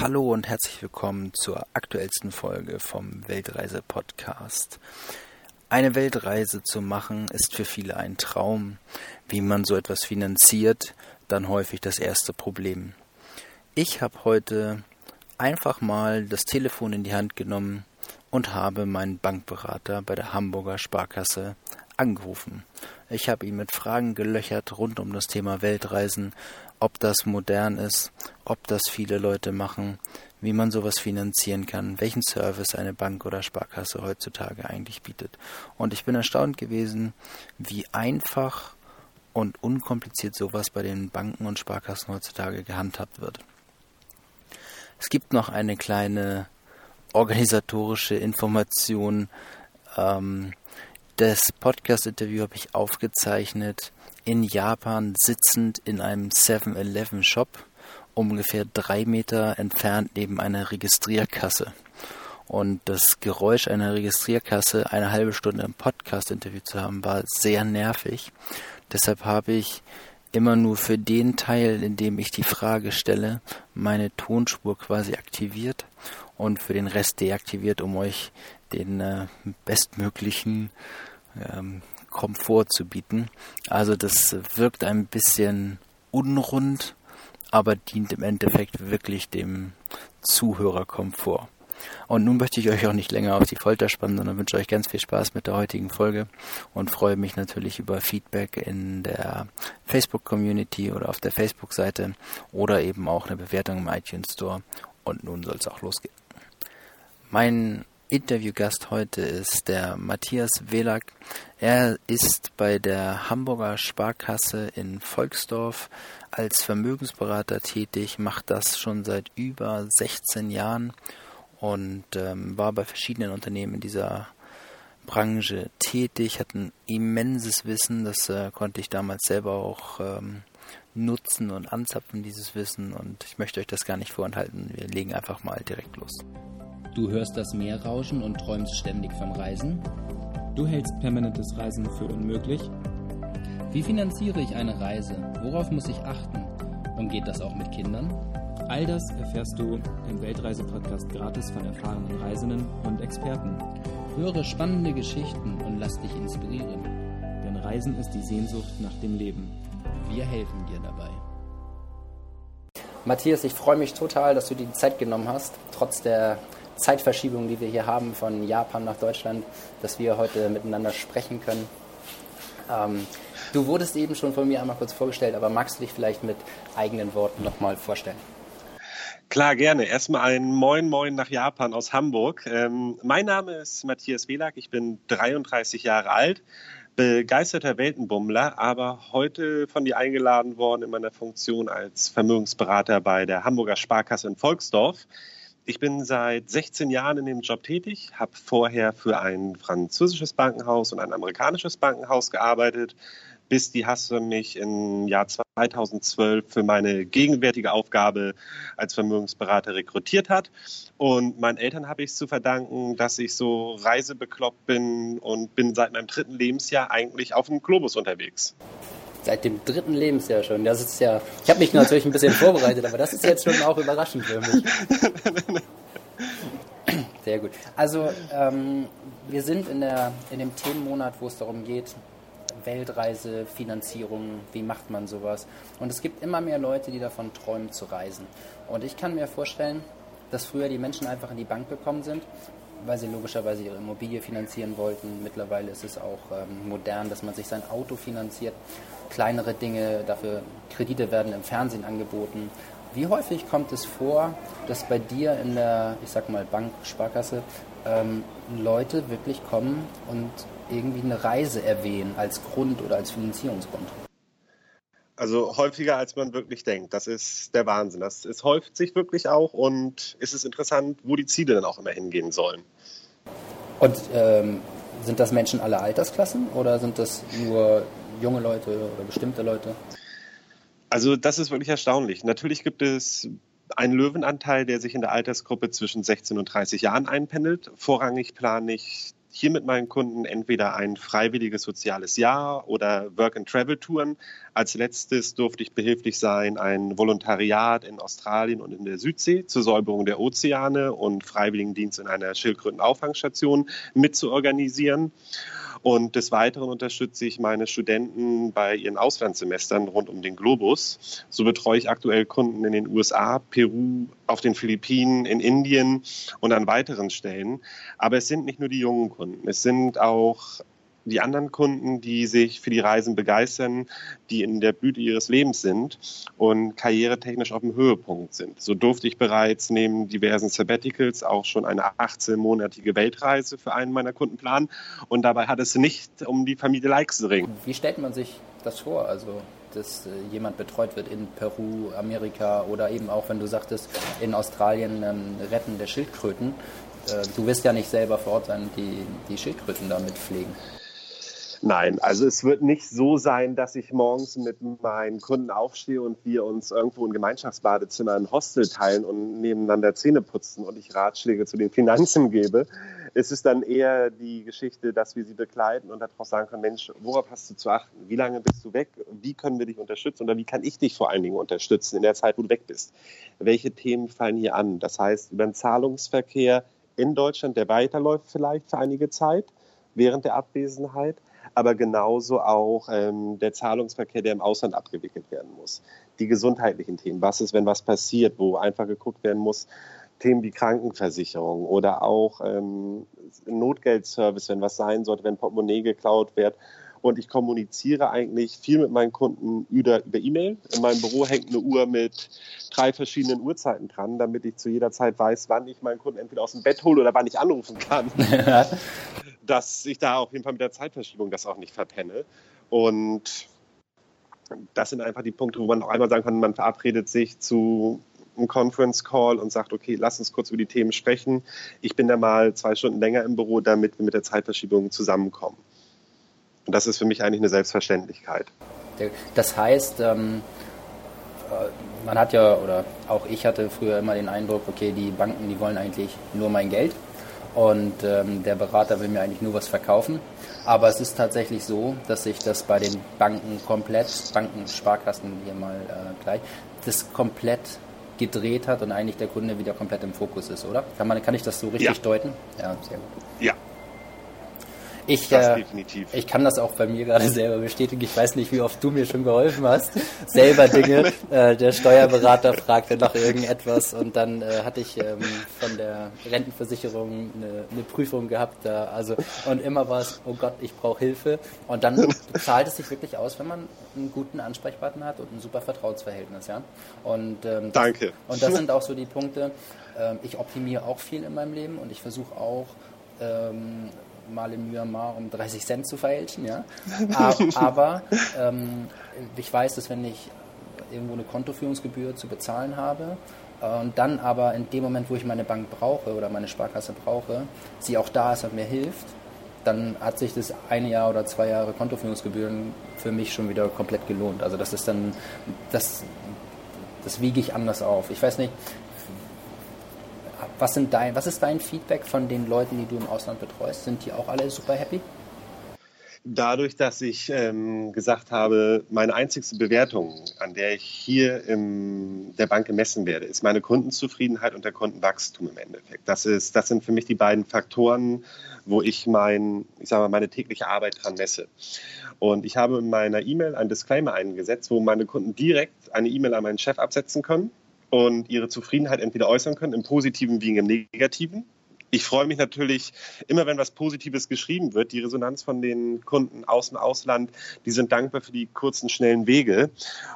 Hallo und herzlich willkommen zur aktuellsten Folge vom Weltreise Podcast. Eine Weltreise zu machen ist für viele ein Traum. Wie man so etwas finanziert, dann häufig das erste Problem. Ich habe heute einfach mal das Telefon in die Hand genommen und habe meinen Bankberater bei der Hamburger Sparkasse angerufen. Ich habe ihn mit Fragen gelöchert rund um das Thema Weltreisen, ob das modern ist, ob das viele Leute machen, wie man sowas finanzieren kann, welchen Service eine Bank oder Sparkasse heutzutage eigentlich bietet. Und ich bin erstaunt gewesen, wie einfach und unkompliziert sowas bei den Banken und Sparkassen heutzutage gehandhabt wird. Es gibt noch eine kleine organisatorische Information. Ähm, das Podcast-Interview habe ich aufgezeichnet in Japan sitzend in einem 7-Eleven-Shop, ungefähr drei Meter entfernt neben einer Registrierkasse. Und das Geräusch einer Registrierkasse eine halbe Stunde im Podcast-Interview zu haben, war sehr nervig. Deshalb habe ich immer nur für den Teil, in dem ich die Frage stelle, meine Tonspur quasi aktiviert und für den Rest deaktiviert, um euch den äh, bestmöglichen ähm, Komfort zu bieten. Also das wirkt ein bisschen unrund, aber dient im Endeffekt wirklich dem Zuhörerkomfort. Und nun möchte ich euch auch nicht länger auf die Folter spannen, sondern wünsche euch ganz viel Spaß mit der heutigen Folge und freue mich natürlich über Feedback in der Facebook-Community oder auf der Facebook-Seite oder eben auch eine Bewertung im iTunes Store. Und nun soll es auch losgehen. Mein Interviewgast heute ist der Matthias Welak. Er ist bei der Hamburger Sparkasse in Volksdorf als Vermögensberater tätig, macht das schon seit über 16 Jahren und ähm, war bei verschiedenen Unternehmen in dieser Branche tätig, hat ein immenses Wissen, das äh, konnte ich damals selber auch ähm, nutzen und anzapfen, dieses Wissen und ich möchte euch das gar nicht vorenthalten. Wir legen einfach mal direkt los. Du hörst das Meer rauschen und träumst ständig vom Reisen? Du hältst permanentes Reisen für unmöglich? Wie finanziere ich eine Reise? Worauf muss ich achten? Und geht das auch mit Kindern? All das erfährst du im Weltreise-Podcast gratis von erfahrenen Reisenden und Experten. Höre spannende Geschichten und lass dich inspirieren. Denn Reisen ist die Sehnsucht nach dem Leben. Wir helfen dir dabei. Matthias, ich freue mich total, dass du dir die Zeit genommen hast, trotz der Zeitverschiebung, die wir hier haben von Japan nach Deutschland, dass wir heute miteinander sprechen können. Ähm, du wurdest eben schon von mir einmal kurz vorgestellt, aber magst du dich vielleicht mit eigenen Worten nochmal vorstellen? Klar, gerne. Erstmal ein Moin Moin nach Japan aus Hamburg. Ähm, mein Name ist Matthias Welak, ich bin 33 Jahre alt, begeisterter Weltenbummler, aber heute von dir eingeladen worden in meiner Funktion als Vermögensberater bei der Hamburger Sparkasse in Volksdorf. Ich bin seit 16 Jahren in dem Job tätig, habe vorher für ein französisches Bankenhaus und ein amerikanisches Bankenhaus gearbeitet, bis die Hasse mich im Jahr 2012 für meine gegenwärtige Aufgabe als Vermögensberater rekrutiert hat. Und meinen Eltern habe ich es zu verdanken, dass ich so reisebekloppt bin und bin seit meinem dritten Lebensjahr eigentlich auf dem Globus unterwegs. Seit dem dritten Lebensjahr schon. Das ist ja. Ich habe mich natürlich ein bisschen vorbereitet, aber das ist jetzt schon auch überraschend für mich. Sehr gut. Also ähm, wir sind in, der, in dem Themenmonat, wo es darum geht, Weltreise, Finanzierung, wie macht man sowas. Und es gibt immer mehr Leute, die davon träumen zu reisen. Und ich kann mir vorstellen, dass früher die Menschen einfach in die Bank gekommen sind weil sie logischerweise ihre Immobilie finanzieren wollten. Mittlerweile ist es auch ähm, modern, dass man sich sein Auto finanziert. Kleinere Dinge, dafür Kredite werden im Fernsehen angeboten. Wie häufig kommt es vor, dass bei dir in der, ich sag mal, Bank, Sparkasse, ähm, Leute wirklich kommen und irgendwie eine Reise erwähnen als Grund oder als Finanzierungsgrund? Also häufiger, als man wirklich denkt. Das ist der Wahnsinn. Das es häuft sich wirklich auch und es ist interessant, wo die Ziele dann auch immer hingehen sollen. Und ähm, sind das Menschen aller Altersklassen oder sind das nur junge Leute oder bestimmte Leute? Also das ist wirklich erstaunlich. Natürlich gibt es einen Löwenanteil, der sich in der Altersgruppe zwischen 16 und 30 Jahren einpendelt. Vorrangig plane ich hier mit meinen Kunden entweder ein freiwilliges soziales Jahr oder Work-and-Travel-Touren. Als letztes durfte ich behilflich sein, ein Volontariat in Australien und in der Südsee zur Säuberung der Ozeane und Freiwilligendienst in einer Schildkrötenauffangstation mitzuorganisieren. Und des Weiteren unterstütze ich meine Studenten bei ihren Auslandssemestern rund um den Globus. So betreue ich aktuell Kunden in den USA, Peru, auf den Philippinen, in Indien und an weiteren Stellen. Aber es sind nicht nur die jungen Kunden, es sind auch die anderen Kunden, die sich für die Reisen begeistern, die in der Blüte ihres Lebens sind und karrieretechnisch auf dem Höhepunkt sind. So durfte ich bereits neben diversen Sabbaticals auch schon eine 18-monatige Weltreise für einen meiner Kunden planen und dabei hat es nicht um die Familie Leixring. Wie stellt man sich das vor? Also dass äh, jemand betreut wird in Peru, Amerika oder eben auch, wenn du sagtest, in Australien ähm, Retten der Schildkröten. Äh, du wirst ja nicht selber vor Ort sein, die die Schildkröten damit pflegen. Nein, also es wird nicht so sein, dass ich morgens mit meinen Kunden aufstehe und wir uns irgendwo in Gemeinschaftsbadezimmer ein Hostel teilen und nebeneinander Zähne putzen und ich Ratschläge zu den Finanzen gebe. Es ist dann eher die Geschichte, dass wir sie begleiten und darauf sagen können, Mensch, worauf hast du zu achten? Wie lange bist du weg? Wie können wir dich unterstützen? Oder wie kann ich dich vor allen Dingen unterstützen in der Zeit, wo du weg bist? Welche Themen fallen hier an? Das heißt, über den Zahlungsverkehr in Deutschland, der weiterläuft vielleicht für einige Zeit während der Abwesenheit aber genauso auch ähm, der Zahlungsverkehr, der im Ausland abgewickelt werden muss. Die gesundheitlichen Themen, was ist, wenn was passiert, wo einfach geguckt werden muss, Themen wie Krankenversicherung oder auch ähm, Notgeldservice, wenn was sein sollte, wenn Portemonnaie geklaut wird. Und ich kommuniziere eigentlich viel mit meinen Kunden über, über E-Mail. In meinem Büro hängt eine Uhr mit drei verschiedenen Uhrzeiten dran, damit ich zu jeder Zeit weiß, wann ich meinen Kunden entweder aus dem Bett hole oder wann ich anrufen kann. dass ich da auf jeden Fall mit der Zeitverschiebung das auch nicht verpenne. Und das sind einfach die Punkte, wo man auch einmal sagen kann, man verabredet sich zu einem Conference Call und sagt, okay, lass uns kurz über die Themen sprechen. Ich bin da mal zwei Stunden länger im Büro, damit wir mit der Zeitverschiebung zusammenkommen. Und das ist für mich eigentlich eine Selbstverständlichkeit. Das heißt, ähm, äh, man hat ja, oder auch ich hatte früher immer den Eindruck, okay, die Banken, die wollen eigentlich nur mein Geld und ähm, der Berater will mir eigentlich nur was verkaufen. Aber es ist tatsächlich so, dass sich das bei den Banken komplett, Banken, Sparkassen hier mal äh, gleich, das komplett gedreht hat und eigentlich der Kunde wieder komplett im Fokus ist, oder? Kann, man, kann ich das so richtig ja. deuten? Ja, sehr gut. Ja, ich, äh, ich kann das auch bei mir gerade selber bestätigen. Ich weiß nicht, wie oft du mir schon geholfen hast. Selber Dinge. äh, der Steuerberater fragte nach irgendetwas und dann äh, hatte ich ähm, von der Rentenversicherung eine, eine, Prüfung gehabt. Da, also und immer war es, oh Gott, ich brauche Hilfe. Und dann zahlt es sich wirklich aus, wenn man einen guten Ansprechpartner hat und ein super Vertrauensverhältnis. Ja? Und, ähm, das, Danke. Und das sind auch so die Punkte. Ähm, ich optimiere auch viel in meinem Leben und ich versuche auch ähm, mal in Myanmar um 30 Cent zu verhältschen, ja. Aber ähm, ich weiß, dass wenn ich irgendwo eine Kontoführungsgebühr zu bezahlen habe äh, und dann aber in dem Moment, wo ich meine Bank brauche oder meine Sparkasse brauche, sie auch da ist und mir hilft, dann hat sich das eine Jahr oder zwei Jahre Kontoführungsgebühren für mich schon wieder komplett gelohnt. Also das ist dann, das, das wiege ich anders auf. Ich weiß nicht, was, sind dein, was ist dein Feedback von den Leuten, die du im Ausland betreust? Sind die auch alle super happy? Dadurch, dass ich ähm, gesagt habe, meine einzigste Bewertung, an der ich hier in der Bank gemessen werde, ist meine Kundenzufriedenheit und der Kundenwachstum im Endeffekt. Das, ist, das sind für mich die beiden Faktoren, wo ich mein, ich sage mal, meine tägliche Arbeit dran messe. Und ich habe in meiner E-Mail ein Disclaimer eingesetzt, wo meine Kunden direkt eine E-Mail an meinen Chef absetzen können und ihre Zufriedenheit entweder äußern können, im Positiven wie im Negativen. Ich freue mich natürlich immer, wenn was Positives geschrieben wird. Die Resonanz von den Kunden aus dem Ausland, die sind dankbar für die kurzen, schnellen Wege.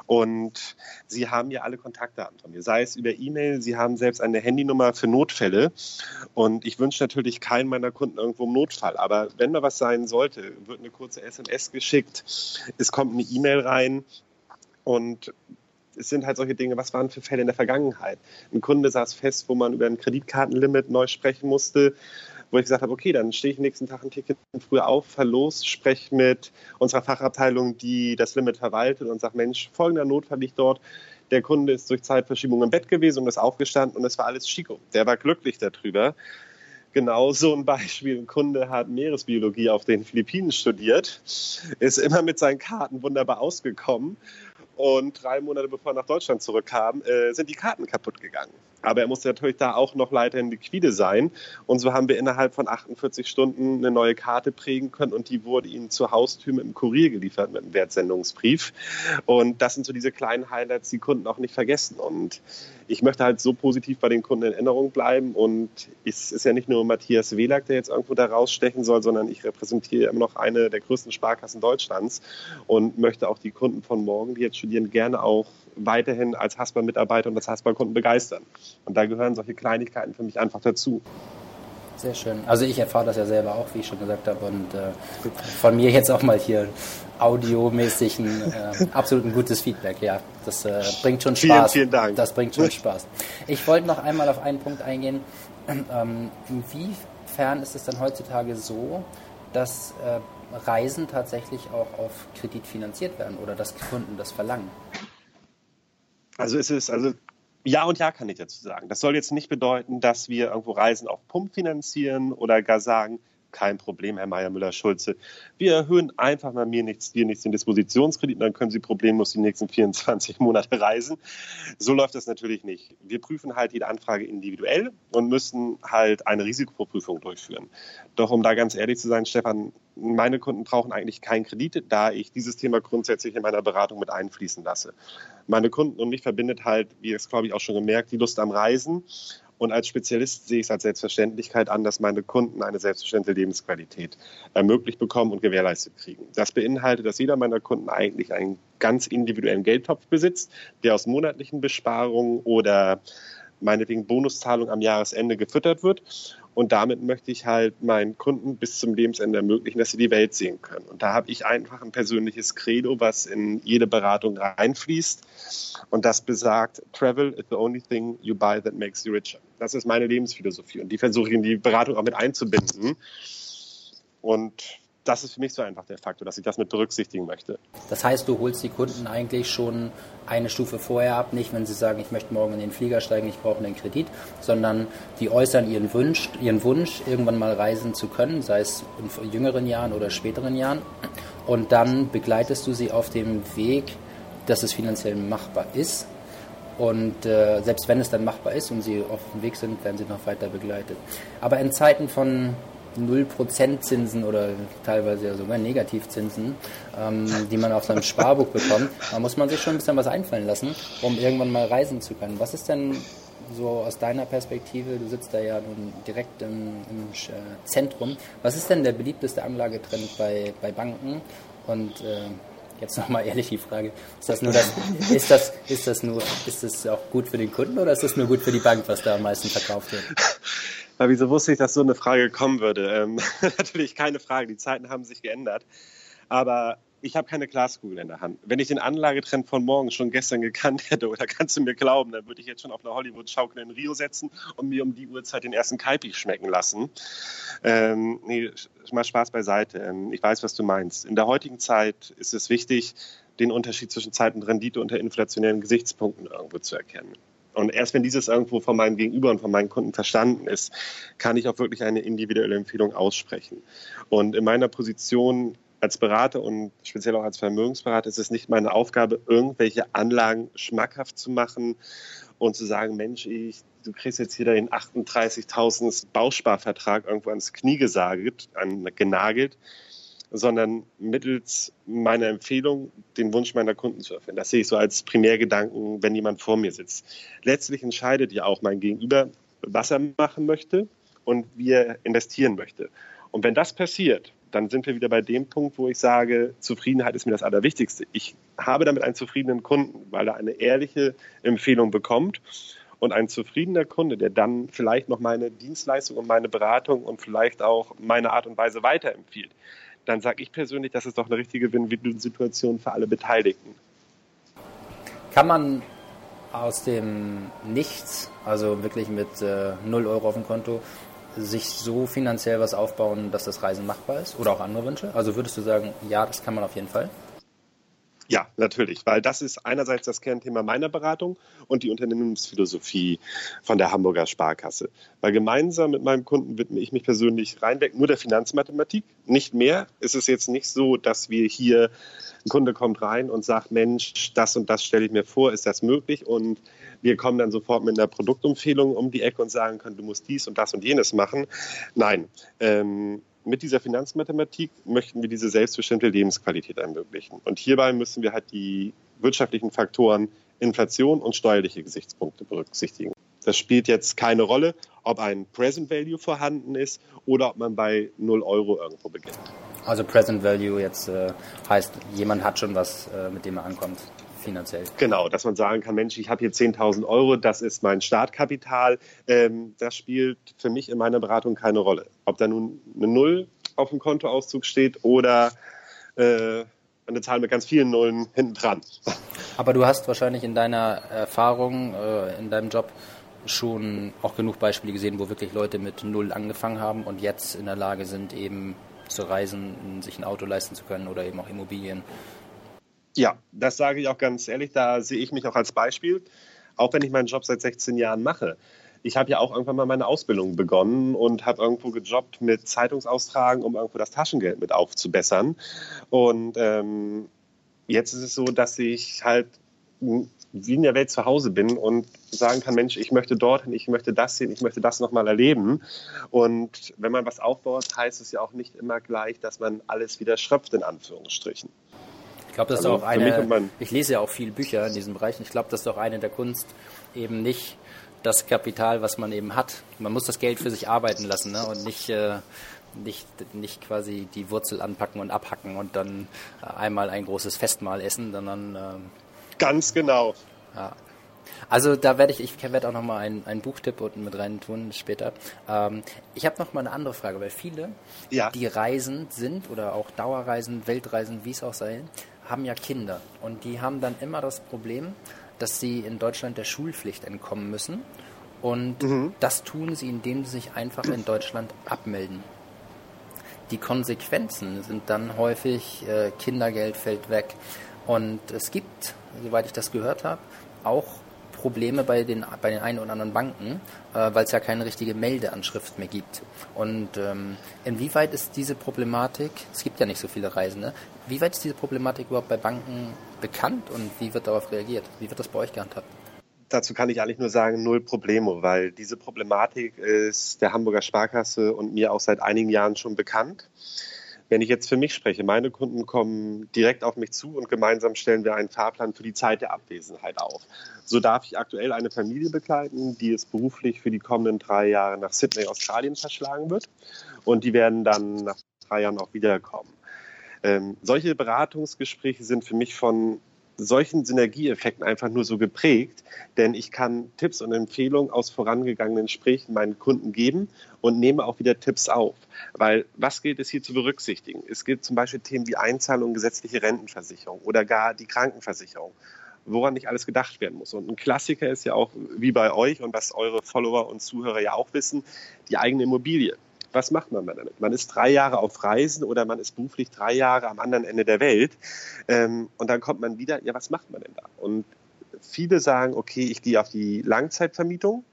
Und sie haben ja alle Kontaktdaten von mir, sei es über E-Mail, sie haben selbst eine Handynummer für Notfälle. Und ich wünsche natürlich keinen meiner Kunden irgendwo im Notfall. Aber wenn mal was sein sollte, wird eine kurze SMS geschickt, es kommt eine E-Mail rein. Und es sind halt solche Dinge, was waren für Fälle in der Vergangenheit? Ein Kunde saß fest, wo man über ein Kreditkartenlimit neu sprechen musste, wo ich gesagt habe, okay, dann stehe ich nächsten Tag ein Ticket früher auf, fahr los, spreche mit unserer Fachabteilung, die das Limit verwaltet und sage, Mensch, folgender Notfall liegt dort. Der Kunde ist durch Zeitverschiebung im Bett gewesen und ist aufgestanden und es war alles Chico. Der war glücklich darüber genau so ein Beispiel. Ein Kunde hat Meeresbiologie auf den Philippinen studiert, ist immer mit seinen Karten wunderbar ausgekommen und drei Monate bevor er nach Deutschland zurückkam, äh, sind die Karten kaputt gegangen. Aber er musste natürlich da auch noch weiterhin liquide sein. Und so haben wir innerhalb von 48 Stunden eine neue Karte prägen können und die wurde ihm zur Haustür mit dem Kurier geliefert, mit einem Wertsendungsbrief. Und das sind so diese kleinen Highlights, die Kunden auch nicht vergessen. Und ich möchte halt so positiv bei den Kunden in Erinnerung bleiben. Und es ist ja nicht nur Matthias Welack, der jetzt irgendwo da rausstechen soll, sondern ich repräsentiere immer noch eine der größten Sparkassen Deutschlands und möchte auch die Kunden von morgen, die jetzt studieren, gerne auch weiterhin als Haspa-Mitarbeiter und als Haspa-Kunden begeistern. Und da gehören solche Kleinigkeiten für mich einfach dazu. Sehr schön. Also ich erfahre das ja selber auch, wie ich schon gesagt habe. Und äh, von mir jetzt auch mal hier audiomäßig ein äh, absolut ein gutes Feedback. Ja, das äh, bringt schon Spaß. Vielen, vielen Dank. Das bringt schon Spaß. Ich wollte noch einmal auf einen Punkt eingehen. Ähm, inwiefern ist es dann heutzutage so, dass äh, Reisen tatsächlich auch auf Kredit finanziert werden oder dass Kunden das verlangen? Also es ist, also ja und ja kann ich dazu sagen. Das soll jetzt nicht bedeuten, dass wir irgendwo Reisen auf Pump finanzieren oder gar sagen, kein Problem, Herr Meier Müller-Schulze. Wir erhöhen einfach mal mir nichts, dir nichts den Dispositionskredit, dann können Sie problemlos die nächsten 24 Monate reisen. So läuft das natürlich nicht. Wir prüfen halt jede Anfrage individuell und müssen halt eine Risikoprüfung durchführen. Doch um da ganz ehrlich zu sein, Stefan, meine Kunden brauchen eigentlich keinen Kredit, da ich dieses Thema grundsätzlich in meiner Beratung mit einfließen lasse. Meine Kunden und mich verbindet halt, wie ihr es glaube ich auch schon gemerkt, die Lust am Reisen und als Spezialist sehe ich es als Selbstverständlichkeit an, dass meine Kunden eine selbstverständliche Lebensqualität ermöglicht bekommen und gewährleistet kriegen. Das beinhaltet, dass jeder meiner Kunden eigentlich einen ganz individuellen Geldtopf besitzt, der aus monatlichen Besparungen oder meinetwegen Bonuszahlung am Jahresende gefüttert wird und damit möchte ich halt meinen Kunden bis zum Lebensende ermöglichen, dass sie die Welt sehen können. Und da habe ich einfach ein persönliches Credo, was in jede Beratung reinfließt. Und das besagt, Travel is the only thing you buy that makes you richer. Das ist meine Lebensphilosophie. Und die versuche ich in die Beratung auch mit einzubinden. Und das ist für mich so einfach der Faktor, dass ich das mit berücksichtigen möchte. Das heißt, du holst die Kunden eigentlich schon eine Stufe vorher ab, nicht wenn sie sagen, ich möchte morgen in den Flieger steigen, ich brauche einen Kredit, sondern die äußern ihren Wunsch, ihren Wunsch, irgendwann mal reisen zu können, sei es in jüngeren Jahren oder späteren Jahren. Und dann begleitest du sie auf dem Weg, dass es finanziell machbar ist. Und äh, selbst wenn es dann machbar ist und sie auf dem Weg sind, werden sie noch weiter begleitet. Aber in Zeiten von 0% Zinsen oder teilweise ja sogar Negativzinsen, ähm, die man auf seinem Sparbuch bekommt, da muss man sich schon ein bisschen was einfallen lassen, um irgendwann mal reisen zu können. Was ist denn so aus deiner Perspektive, du sitzt da ja nun direkt im, im äh, Zentrum, was ist denn der beliebteste Anlagetrend bei, bei Banken und äh, Jetzt nochmal ehrlich die Frage, ist das nur das, ist das, ist das nur, ist das auch gut für den Kunden oder ist das nur gut für die Bank, was da am meisten verkauft wird? Weil wieso wusste ich, dass so eine Frage kommen würde? Ähm, natürlich keine Frage, die Zeiten haben sich geändert. Aber ich habe keine Glaskugel in der Hand. Wenn ich den Anlagetrend von morgen schon gestern gekannt hätte, oder kannst du mir glauben, dann würde ich jetzt schon auf eine Hollywood-Schaukel in Rio setzen und mir um die Uhrzeit den ersten Kaipi schmecken lassen. Ähm, nee, mal Spaß beiseite. Ähm, ich weiß, was du meinst. In der heutigen Zeit ist es wichtig, den Unterschied zwischen Zeit und Rendite unter inflationären Gesichtspunkten irgendwo zu erkennen. Und erst wenn dieses irgendwo von meinem Gegenüber und von meinen Kunden verstanden ist, kann ich auch wirklich eine individuelle Empfehlung aussprechen. Und in meiner Position als Berater und speziell auch als Vermögensberater ist es nicht meine Aufgabe, irgendwelche Anlagen schmackhaft zu machen und zu sagen, Mensch, ich, du kriegst jetzt hier den 38.000 Bausparvertrag irgendwo ans Knie gesagelt, an, genagelt sondern mittels meiner Empfehlung den Wunsch meiner Kunden zu erfüllen. Das sehe ich so als Primärgedanken, wenn jemand vor mir sitzt. Letztlich entscheidet ja auch mein Gegenüber, was er machen möchte und wie er investieren möchte. Und wenn das passiert, dann sind wir wieder bei dem Punkt, wo ich sage, Zufriedenheit ist mir das Allerwichtigste. Ich habe damit einen zufriedenen Kunden, weil er eine ehrliche Empfehlung bekommt. Und ein zufriedener Kunde, der dann vielleicht noch meine Dienstleistung und meine Beratung und vielleicht auch meine Art und Weise weiterempfiehlt, dann sage ich persönlich, das ist doch eine richtige Win-Win-Situation für alle Beteiligten. Kann man aus dem Nichts, also wirklich mit äh, 0 Euro auf dem Konto, sich so finanziell was aufbauen, dass das Reisen machbar ist? Oder auch andere Wünsche? Also würdest du sagen, ja, das kann man auf jeden Fall? Ja, natürlich, weil das ist einerseits das Kernthema meiner Beratung und die Unternehmensphilosophie von der Hamburger Sparkasse. Weil gemeinsam mit meinem Kunden widme ich mich persönlich reinweg nur der Finanzmathematik, nicht mehr. Es ist jetzt nicht so, dass wir hier, ein Kunde kommt rein und sagt, Mensch, das und das stelle ich mir vor, ist das möglich? Und wir kommen dann sofort mit einer Produktempfehlung um die Ecke und sagen können, du musst dies und das und jenes machen. Nein, ähm, mit dieser Finanzmathematik möchten wir diese selbstbestimmte Lebensqualität ermöglichen. Und hierbei müssen wir halt die wirtschaftlichen Faktoren Inflation und steuerliche Gesichtspunkte berücksichtigen. Das spielt jetzt keine Rolle, ob ein Present Value vorhanden ist oder ob man bei 0 Euro irgendwo beginnt. Also Present Value jetzt äh, heißt, jemand hat schon was, äh, mit dem er ankommt finanziell. Genau, dass man sagen kann, Mensch, ich habe hier 10.000 Euro, das ist mein Startkapital. Ähm, das spielt für mich in meiner Beratung keine Rolle. Ob da nun eine Null auf dem Kontoauszug steht oder äh, eine Zahl mit ganz vielen Nullen hinten dran. Aber du hast wahrscheinlich in deiner Erfahrung, äh, in deinem Job schon auch genug Beispiele gesehen, wo wirklich Leute mit Null angefangen haben und jetzt in der Lage sind, eben zu reisen, sich ein Auto leisten zu können oder eben auch Immobilien. Ja, das sage ich auch ganz ehrlich, da sehe ich mich auch als Beispiel, auch wenn ich meinen Job seit 16 Jahren mache. Ich habe ja auch irgendwann mal meine Ausbildung begonnen und habe irgendwo gejobbt mit Zeitungsaustragen, um irgendwo das Taschengeld mit aufzubessern. Und ähm, jetzt ist es so, dass ich halt wie in der Welt zu Hause bin und sagen kann, Mensch, ich möchte dorthin, ich möchte das sehen, ich möchte das nochmal erleben. Und wenn man was aufbaut, heißt es ja auch nicht immer gleich, dass man alles wieder schröpft, in Anführungsstrichen. Ich glaube, das ist auch eine, ich lese ja auch viele Bücher in diesem Bereich. Ich glaube, das ist auch eine der Kunst, eben nicht das Kapital, was man eben hat. Man muss das Geld für sich arbeiten lassen ne? und nicht, äh, nicht, nicht quasi die Wurzel anpacken und abhacken und dann äh, einmal ein großes Festmahl essen, sondern. Ähm, Ganz genau. Ja. Also da werde ich, ich werde auch nochmal einen, einen Buchtipp unten mit rein tun später. Ähm, ich habe nochmal eine andere Frage, weil viele, ja. die reisend sind oder auch Dauerreisen, Weltreisen, wie es auch sei, haben ja Kinder und die haben dann immer das Problem, dass sie in Deutschland der Schulpflicht entkommen müssen. Und mhm. das tun sie, indem sie sich einfach in Deutschland abmelden. Die Konsequenzen sind dann häufig, äh, Kindergeld fällt weg. Und es gibt, soweit ich das gehört habe, auch Probleme bei den, bei den einen oder anderen Banken, äh, weil es ja keine richtige Meldeanschrift mehr gibt. Und ähm, inwieweit ist diese Problematik, es gibt ja nicht so viele Reisende, wie weit ist diese Problematik überhaupt bei Banken bekannt und wie wird darauf reagiert? Wie wird das bei euch gehandhabt? Dazu kann ich eigentlich nur sagen, null Probleme, weil diese Problematik ist der Hamburger Sparkasse und mir auch seit einigen Jahren schon bekannt. Wenn ich jetzt für mich spreche, meine Kunden kommen direkt auf mich zu und gemeinsam stellen wir einen Fahrplan für die Zeit der Abwesenheit auf. So darf ich aktuell eine Familie begleiten, die es beruflich für die kommenden drei Jahre nach Sydney, Australien verschlagen wird. Und die werden dann nach drei Jahren auch wiederkommen. Ähm, solche Beratungsgespräche sind für mich von solchen Synergieeffekten einfach nur so geprägt, denn ich kann Tipps und Empfehlungen aus vorangegangenen Gesprächen meinen Kunden geben und nehme auch wieder Tipps auf. Weil was gilt es hier zu berücksichtigen? Es gilt zum Beispiel Themen wie Einzahlung, gesetzliche Rentenversicherung oder gar die Krankenversicherung woran nicht alles gedacht werden muss. Und ein Klassiker ist ja auch, wie bei euch und was eure Follower und Zuhörer ja auch wissen, die eigene Immobilie was macht man damit? Man ist drei Jahre auf Reisen oder man ist beruflich drei Jahre am anderen Ende der Welt ähm, und dann kommt man wieder, ja, was macht man denn da? Und viele sagen, okay, ich gehe auf die Langzeitvermietung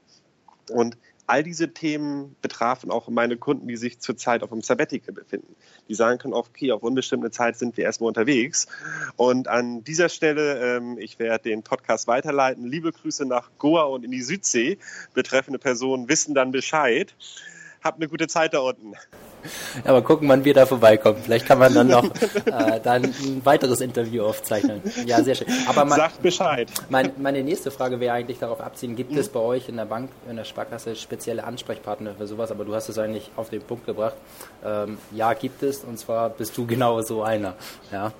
und all diese Themen betrafen auch meine Kunden, die sich zurzeit auf einem Sabbatical befinden. Die sagen können, okay, auf unbestimmte Zeit sind wir erstmal unterwegs. Und an dieser Stelle, ähm, ich werde den Podcast weiterleiten. Liebe Grüße nach Goa und in die Südsee. Betreffende Personen wissen dann Bescheid habt eine gute Zeit da unten. Aber gucken, wann wir da vorbeikommen. Vielleicht kann man dann noch äh, dann ein weiteres Interview aufzeichnen. Ja, sehr schön. Aber man, Sagt Bescheid. Mein, meine nächste Frage wäre eigentlich darauf abziehen, gibt mhm. es bei euch in der Bank, in der Sparkasse spezielle Ansprechpartner für sowas? Aber du hast es eigentlich auf den Punkt gebracht. Ähm, ja, gibt es. Und zwar bist du genau so einer. Ja.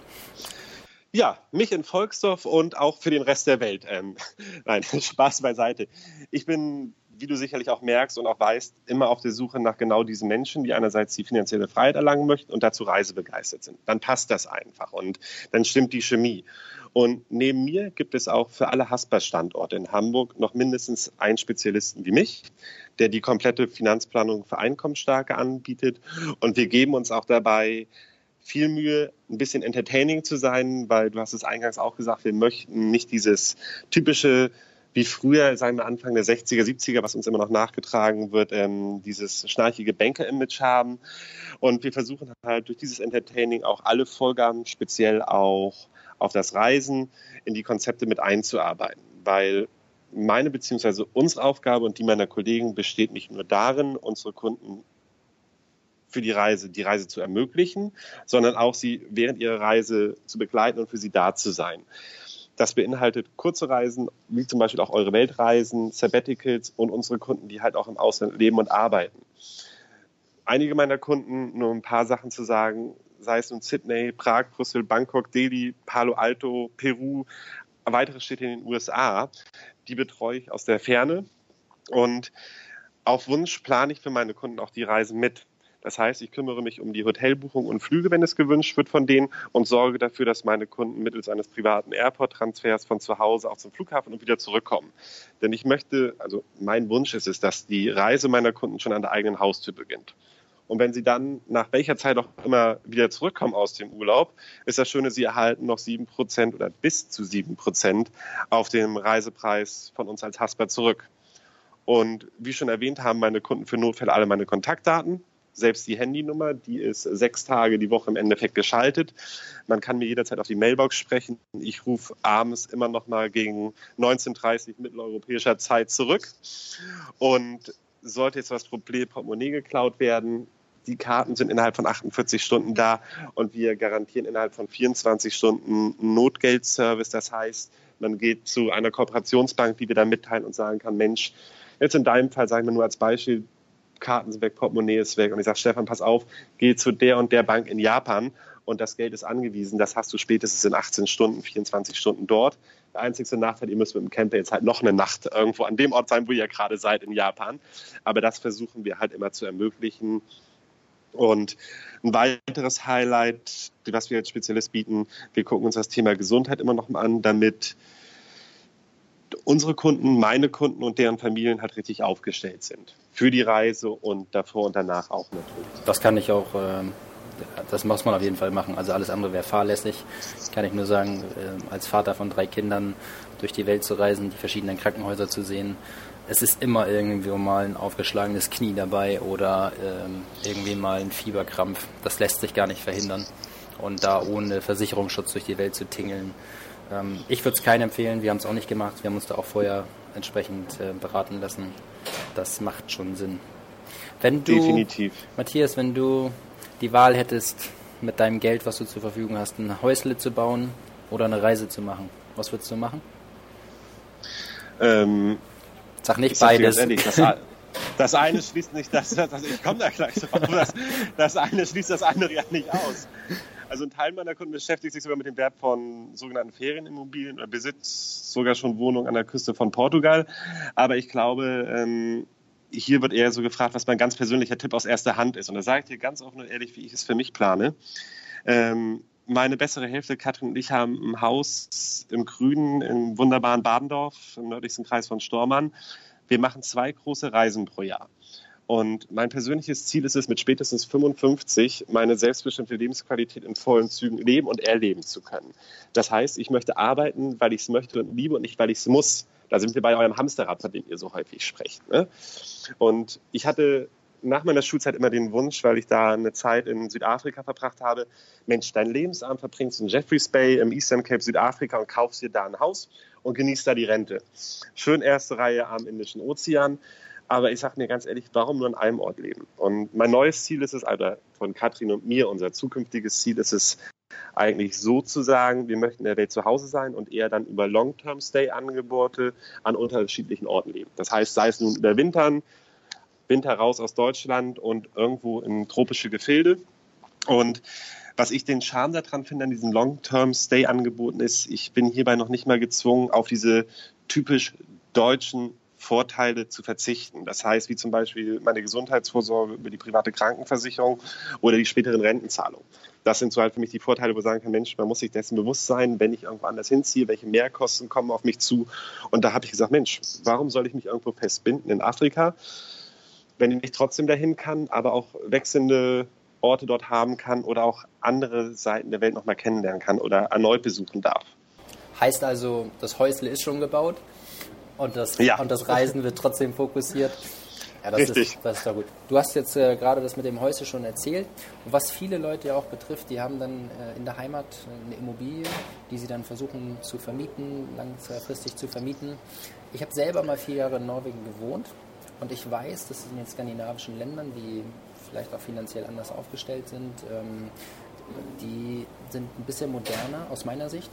Ja, mich in Volksdorf und auch für den Rest der Welt. Ähm, nein, Spaß beiseite. Ich bin wie du sicherlich auch merkst und auch weißt, immer auf der Suche nach genau diesen Menschen, die einerseits die finanzielle Freiheit erlangen möchten und dazu reisebegeistert sind. Dann passt das einfach und dann stimmt die Chemie. Und neben mir gibt es auch für alle Hasper-Standorte in Hamburg noch mindestens einen Spezialisten wie mich, der die komplette Finanzplanung für Einkommensstarke anbietet. Und wir geben uns auch dabei viel Mühe, ein bisschen entertaining zu sein, weil du hast es eingangs auch gesagt, wir möchten nicht dieses typische, wie früher, sagen wir Anfang der 60er, 70er, was uns immer noch nachgetragen wird, ähm, dieses schnarchige Banker-Image haben. Und wir versuchen halt durch dieses Entertaining auch alle Vorgaben, speziell auch auf das Reisen, in die Konzepte mit einzuarbeiten. Weil meine bzw. unsere Aufgabe und die meiner Kollegen besteht nicht nur darin, unsere Kunden für die Reise, die Reise zu ermöglichen, sondern auch sie während ihrer Reise zu begleiten und für sie da zu sein. Das beinhaltet kurze Reisen, wie zum Beispiel auch eure Weltreisen, Sabbaticals und unsere Kunden, die halt auch im Ausland leben und arbeiten. Einige meiner Kunden, nur ein paar Sachen zu sagen, sei es nun Sydney, Prag, Brüssel, Bangkok, Delhi, Palo Alto, Peru, weitere Städte in den USA, die betreue ich aus der Ferne und auf Wunsch plane ich für meine Kunden auch die Reisen mit. Das heißt, ich kümmere mich um die Hotelbuchung und Flüge, wenn es gewünscht wird von denen und sorge dafür, dass meine Kunden mittels eines privaten Airport-Transfers von zu Hause auch zum Flughafen und wieder zurückkommen. Denn ich möchte, also mein Wunsch ist es, dass die Reise meiner Kunden schon an der eigenen Haustür beginnt. Und wenn sie dann nach welcher Zeit auch immer wieder zurückkommen aus dem Urlaub, ist das Schöne, sie erhalten noch sieben Prozent oder bis zu sieben Prozent auf dem Reisepreis von uns als Hasper zurück. Und wie schon erwähnt, haben meine Kunden für Notfälle alle meine Kontaktdaten selbst die Handynummer, die ist sechs Tage die Woche im Endeffekt geschaltet. Man kann mir jederzeit auf die Mailbox sprechen. Ich rufe abends immer noch mal gegen 19.30 mitteleuropäischer Zeit zurück. Und sollte jetzt was Problem Portemonnaie geklaut werden, die Karten sind innerhalb von 48 Stunden da und wir garantieren innerhalb von 24 Stunden Notgeldservice. Das heißt, man geht zu einer Kooperationsbank, die wir dann mitteilen und sagen kann, Mensch, jetzt in deinem Fall sagen wir nur als Beispiel, Karten sind weg, Portemonnaie ist weg. Und ich sage, Stefan, pass auf, geh zu der und der Bank in Japan und das Geld ist angewiesen. Das hast du spätestens in 18 Stunden, 24 Stunden dort. Der einzige Nachteil, ihr müsst mit dem Camper jetzt halt noch eine Nacht irgendwo an dem Ort sein, wo ihr gerade seid in Japan. Aber das versuchen wir halt immer zu ermöglichen. Und ein weiteres Highlight, was wir als Spezialist bieten, wir gucken uns das Thema Gesundheit immer noch mal an, damit unsere Kunden, meine Kunden und deren Familien halt richtig aufgestellt sind. Für die Reise und davor und danach auch natürlich. Das kann ich auch, äh, das muss man auf jeden Fall machen. Also alles andere wäre fahrlässig. Kann ich nur sagen, äh, als Vater von drei Kindern durch die Welt zu reisen, die verschiedenen Krankenhäuser zu sehen. Es ist immer irgendwie mal ein aufgeschlagenes Knie dabei oder äh, irgendwie mal ein Fieberkrampf. Das lässt sich gar nicht verhindern. Und da ohne Versicherungsschutz durch die Welt zu tingeln, ähm, ich würde es keinen empfehlen, wir haben es auch nicht gemacht. Wir haben uns da auch vorher entsprechend äh, beraten lassen. Das macht schon Sinn. Wenn du, Definitiv. Matthias, wenn du die Wahl hättest, mit deinem Geld, was du zur Verfügung hast, ein Häusle zu bauen oder eine Reise zu machen, was würdest du machen? Ähm, Sag nicht beides. Ehrlich, das, das, eine schließt nicht das, das ich komme da gleich drauf, das, das eine schließt das andere ja nicht aus. Also ein Teil meiner Kunden beschäftigt sich sogar mit dem Wert von sogenannten Ferienimmobilien oder besitzt sogar schon Wohnungen an der Küste von Portugal. Aber ich glaube, ähm, hier wird eher so gefragt, was mein ganz persönlicher Tipp aus erster Hand ist. Und da sage ich dir ganz offen und ehrlich, wie ich es für mich plane. Ähm, meine bessere Hälfte, Katrin und ich, haben ein Haus im Grünen, im wunderbaren Badendorf, im nördlichsten Kreis von Stormann. Wir machen zwei große Reisen pro Jahr. Und mein persönliches Ziel ist es, mit spätestens 55 meine selbstbestimmte Lebensqualität in vollen Zügen leben und erleben zu können. Das heißt, ich möchte arbeiten, weil ich es möchte und liebe und nicht, weil ich es muss. Da sind wir bei eurem Hamsterrad, von dem ihr so häufig sprecht. Ne? Und ich hatte nach meiner Schulzeit immer den Wunsch, weil ich da eine Zeit in Südafrika verbracht habe, Mensch, dein Lebensabend verbringst du in Jeffreys Bay im Eastern Cape Südafrika und kaufst dir da ein Haus und genießt da die Rente. Schön erste Reihe am Indischen Ozean. Aber ich sage mir ganz ehrlich, warum nur an einem Ort leben? Und mein neues Ziel ist es, also von Katrin und mir, unser zukünftiges Ziel ist es, eigentlich so zu sagen, wir möchten in der Welt zu Hause sein und eher dann über Long-Term-Stay-Angebote an unterschiedlichen Orten leben. Das heißt, sei es nun über Wintern, Winter raus aus Deutschland und irgendwo in tropische Gefilde. Und was ich den Charme daran finde an diesen Long-Term-Stay-Angeboten ist, ich bin hierbei noch nicht mal gezwungen, auf diese typisch deutschen Vorteile zu verzichten. Das heißt, wie zum Beispiel meine Gesundheitsvorsorge über die private Krankenversicherung oder die späteren Rentenzahlungen. Das sind so halt für mich die Vorteile, wo ich sagen kann, Mensch, man muss sich dessen bewusst sein, wenn ich irgendwo anders hinziehe, welche Mehrkosten kommen auf mich zu. Und da habe ich gesagt, Mensch, warum soll ich mich irgendwo festbinden in Afrika, wenn ich trotzdem dahin kann, aber auch wechselnde Orte dort haben kann oder auch andere Seiten der Welt nochmal kennenlernen kann oder erneut besuchen darf. Heißt also, das Häusle ist schon gebaut und das, ja. und das Reisen wird trotzdem fokussiert. Ja, das Richtig. Ist, das ist doch gut. Du hast jetzt äh, gerade das mit dem Häusle schon erzählt. was viele Leute ja auch betrifft, die haben dann äh, in der Heimat eine Immobilie, die sie dann versuchen zu vermieten, langfristig zu vermieten. Ich habe selber mal vier Jahre in Norwegen gewohnt und ich weiß, dass in den skandinavischen Ländern, die vielleicht auch finanziell anders aufgestellt sind, ähm, die sind ein bisschen moderner aus meiner Sicht.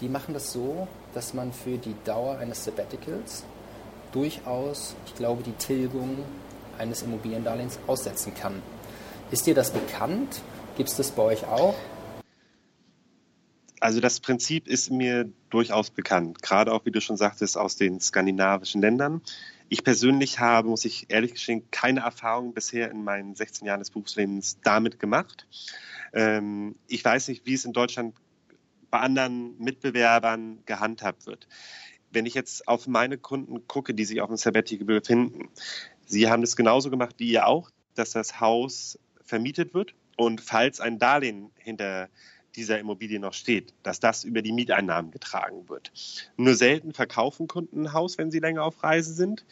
Die machen das so, dass man für die Dauer eines Sabbaticals durchaus, ich glaube, die Tilgung eines Immobiliendarlehens aussetzen kann. Ist dir das bekannt? Gibt es das bei euch auch? Also das Prinzip ist mir durchaus bekannt, gerade auch, wie du schon sagtest, aus den skandinavischen Ländern. Ich persönlich habe, muss ich ehrlich gestehen, keine Erfahrung bisher in meinen 16 Jahren des Berufslebens damit gemacht. Ähm, ich weiß nicht, wie es in Deutschland bei anderen Mitbewerbern gehandhabt wird. Wenn ich jetzt auf meine Kunden gucke, die sich auf dem Sabbatical befinden, sie haben es genauso gemacht wie ihr auch, dass das Haus vermietet wird und falls ein Darlehen hinter dieser Immobilie noch steht, dass das über die Mieteinnahmen getragen wird. Nur selten verkaufen Kunden ein Haus, wenn sie länger auf Reise sind.